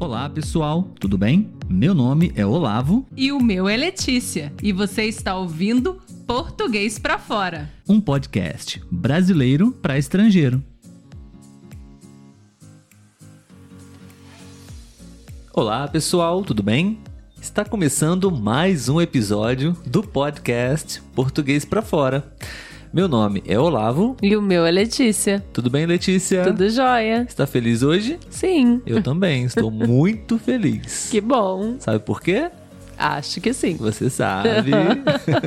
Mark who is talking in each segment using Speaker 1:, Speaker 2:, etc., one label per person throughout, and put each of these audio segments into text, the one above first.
Speaker 1: Olá, pessoal, tudo bem? Meu nome é Olavo.
Speaker 2: E o meu é Letícia. E você está ouvindo Português para Fora
Speaker 1: um podcast brasileiro para estrangeiro. Olá, pessoal, tudo bem? Está começando mais um episódio do podcast Português para Fora. Meu nome é Olavo.
Speaker 2: E o meu é Letícia.
Speaker 1: Tudo bem, Letícia?
Speaker 2: Tudo jóia.
Speaker 1: Está feliz hoje?
Speaker 2: Sim.
Speaker 1: Eu também, estou muito feliz.
Speaker 2: Que bom.
Speaker 1: Sabe por quê?
Speaker 2: Acho que sim.
Speaker 1: Você sabe.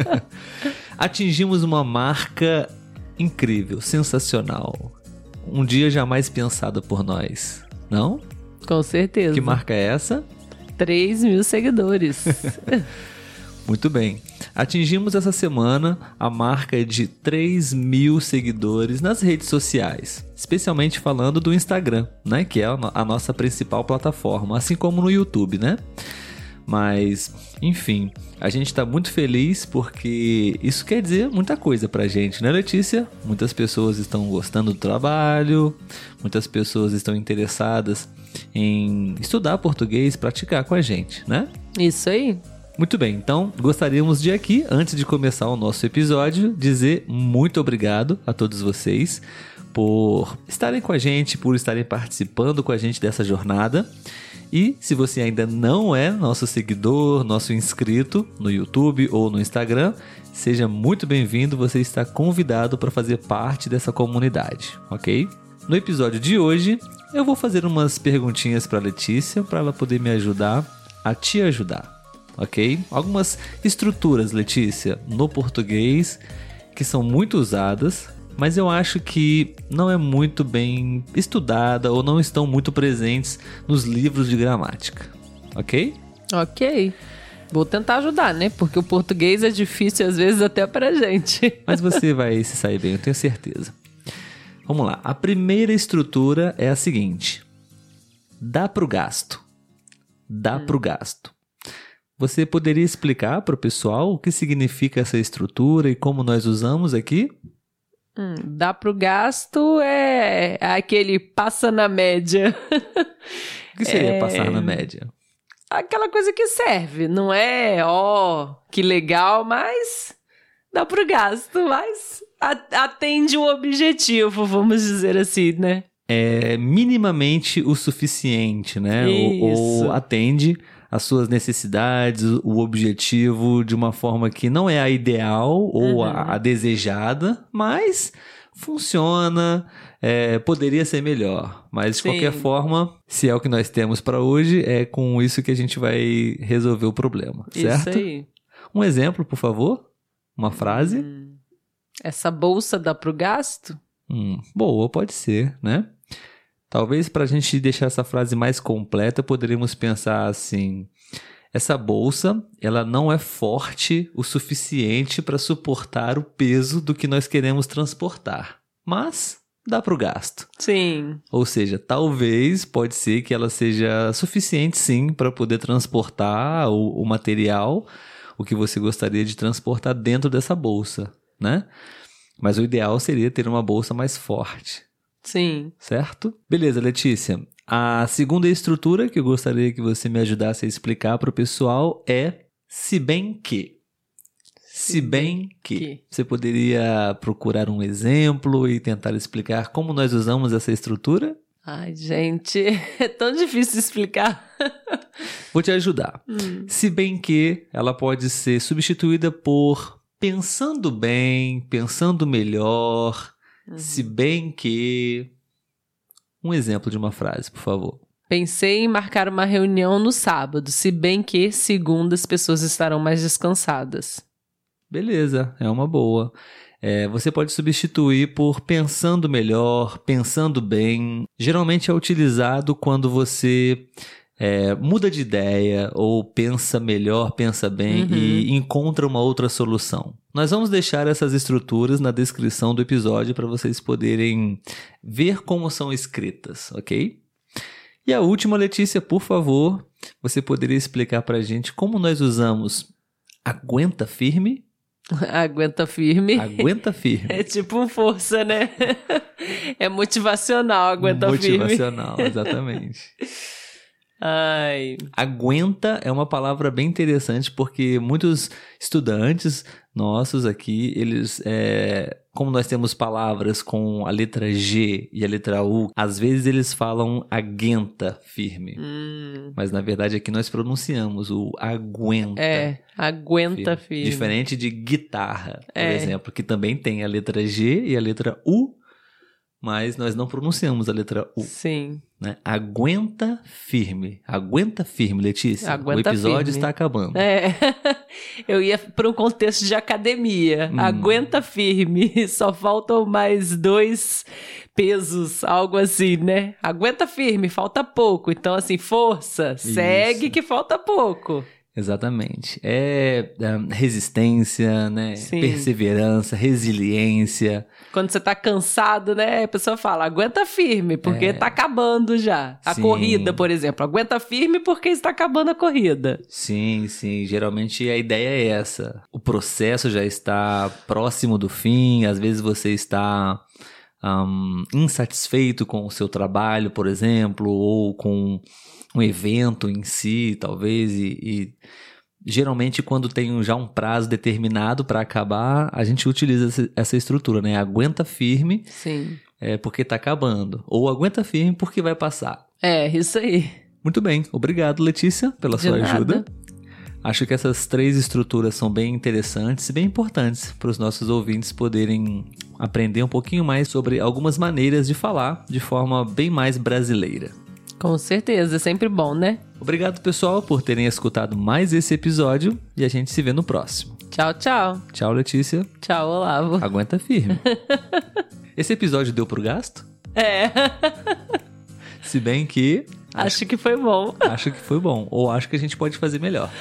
Speaker 1: Atingimos uma marca incrível, sensacional. Um dia jamais pensado por nós, não?
Speaker 2: Com certeza.
Speaker 1: Que marca é essa?
Speaker 2: 3 mil seguidores.
Speaker 1: Muito bem. Atingimos essa semana a marca de 3 mil seguidores nas redes sociais, especialmente falando do Instagram, né? Que é a nossa principal plataforma, assim como no YouTube, né? Mas, enfim, a gente está muito feliz porque isso quer dizer muita coisa pra gente, né, Letícia? Muitas pessoas estão gostando do trabalho, muitas pessoas estão interessadas em estudar português, praticar com a gente, né?
Speaker 2: Isso aí.
Speaker 1: Muito bem, então gostaríamos de aqui, antes de começar o nosso episódio, dizer muito obrigado a todos vocês por estarem com a gente, por estarem participando com a gente dessa jornada. E se você ainda não é nosso seguidor, nosso inscrito no YouTube ou no Instagram, seja muito bem-vindo, você está convidado para fazer parte dessa comunidade, ok? No episódio de hoje, eu vou fazer umas perguntinhas para Letícia para ela poder me ajudar a te ajudar ok? Algumas estruturas, Letícia, no português que são muito usadas, mas eu acho que não é muito bem estudada ou não estão muito presentes nos livros de gramática, ok?
Speaker 2: Ok. Vou tentar ajudar, né? Porque o português é difícil às vezes até pra gente.
Speaker 1: Mas você vai se sair bem, eu tenho certeza. Vamos lá. A primeira estrutura é a seguinte: dá pro gasto. Dá hum. pro gasto. Você poderia explicar para o pessoal o que significa essa estrutura e como nós usamos aqui?
Speaker 2: Hum, dá para o gasto é aquele passa na média.
Speaker 1: O que seria é... passar na média?
Speaker 2: Aquela coisa que serve, não é, ó, oh, que legal, mas dá para o gasto, mas atende o objetivo, vamos dizer assim, né?
Speaker 1: É minimamente o suficiente, né? Ou, ou atende as suas necessidades, o objetivo de uma forma que não é a ideal ou uhum. a, a, desejada, mas funciona, é, poderia ser melhor. Mas de Sim. qualquer forma, se é o que nós temos para hoje, é com isso que a gente vai resolver o problema, certo?
Speaker 2: Isso aí.
Speaker 1: Um exemplo, por favor? Uma frase?
Speaker 2: Hum, essa bolsa dá pro gasto?
Speaker 1: Hum, boa, pode ser, né? Talvez para a gente deixar essa frase mais completa, poderíamos pensar assim: essa bolsa, ela não é forte o suficiente para suportar o peso do que nós queremos transportar, mas dá para o gasto.
Speaker 2: Sim.
Speaker 1: Ou seja, talvez pode ser que ela seja suficiente sim para poder transportar o, o material, o que você gostaria de transportar dentro dessa bolsa, né? Mas o ideal seria ter uma bolsa mais forte.
Speaker 2: Sim.
Speaker 1: Certo? Beleza, Letícia. A segunda estrutura que eu gostaria que você me ajudasse a explicar para o pessoal é se bem que. Se bem que. Você poderia procurar um exemplo e tentar explicar como nós usamos essa estrutura?
Speaker 2: Ai, gente, é tão difícil explicar.
Speaker 1: Vou te ajudar. Hum. Se bem que ela pode ser substituída por pensando bem, pensando melhor, Uhum. Se bem que. Um exemplo de uma frase, por favor.
Speaker 2: Pensei em marcar uma reunião no sábado, se bem que segunda as pessoas estarão mais descansadas.
Speaker 1: Beleza, é uma boa. É, você pode substituir por pensando melhor, pensando bem. Geralmente é utilizado quando você é, muda de ideia ou pensa melhor, pensa bem uhum. e encontra uma outra solução. Nós vamos deixar essas estruturas na descrição do episódio para vocês poderem ver como são escritas, ok? E a última, Letícia, por favor, você poderia explicar para a gente como nós usamos aguenta firme?
Speaker 2: Aguenta firme.
Speaker 1: Aguenta firme.
Speaker 2: É tipo força, né? É motivacional, aguenta
Speaker 1: motivacional,
Speaker 2: firme.
Speaker 1: Motivacional, exatamente.
Speaker 2: Ai.
Speaker 1: Aguenta é uma palavra bem interessante porque muitos estudantes nossos aqui, eles, é, como nós temos palavras com a letra G e a letra U, às vezes eles falam aguenta firme.
Speaker 2: Hum.
Speaker 1: Mas na verdade aqui nós pronunciamos o aguenta.
Speaker 2: É, aguenta firme.
Speaker 1: Diferente de guitarra, por
Speaker 2: É.
Speaker 1: exemplo, que também tem a letra G e a letra U, mas nós não pronunciamos a letra U,
Speaker 2: Sim.
Speaker 1: né? Aguenta firme. Aguenta firme, Letícia.
Speaker 2: Aguenta
Speaker 1: o episódio
Speaker 2: firme.
Speaker 1: está acabando.
Speaker 2: É. Eu ia para um contexto de academia.
Speaker 1: Hum.
Speaker 2: Aguenta firme. Só faltam mais dois pesos, algo assim, né? Aguenta firme, falta pouco. Então, assim, força. Segue que falta pouco.
Speaker 1: Exatamente. É, é, resistência, né?
Speaker 2: Sim.
Speaker 1: Perseverança, resiliência.
Speaker 2: Quando você tá cansado, né? A pessoa fala, aguenta firme, porque
Speaker 1: É.
Speaker 2: tá acabando já. A
Speaker 1: Sim.
Speaker 2: corrida, por exemplo. Aguenta firme porque está acabando a corrida.
Speaker 1: Sim, sim. Geralmente a ideia é essa. O processo já está próximo do fim, às vezes você está ahm, insatisfeito com o seu trabalho, por exemplo, ou com um evento em si, talvez, e, e geralmente quando tem já um prazo determinado para acabar, a gente utiliza essa- estrutura, né? Aguenta firme,
Speaker 2: Sim.
Speaker 1: é, porque tá acabando. Ou aguenta firme porque vai passar.
Speaker 2: É, isso aí.
Speaker 1: Muito bem. Obrigado, Letícia, pela
Speaker 2: De
Speaker 1: sua
Speaker 2: nada.
Speaker 1: ajuda. Acho que essas três estruturas são bem interessantes e bem importantes para os nossos ouvintes poderem aprender um pouquinho mais sobre algumas maneiras de falar de forma bem mais brasileira.
Speaker 2: Com certeza, é sempre bom, né?
Speaker 1: Obrigado, pessoal, por terem escutado mais esse episódio e a gente se vê no próximo.
Speaker 2: Tchau, tchau.
Speaker 1: Tchau, Letícia.
Speaker 2: Tchau, Olavo.
Speaker 1: Aguenta firme. Esse episódio deu pro gasto?
Speaker 2: É,
Speaker 1: Se bem que
Speaker 2: acho que foi bom.
Speaker 1: acho que foi bom. Ou acho que a gente pode fazer melhor.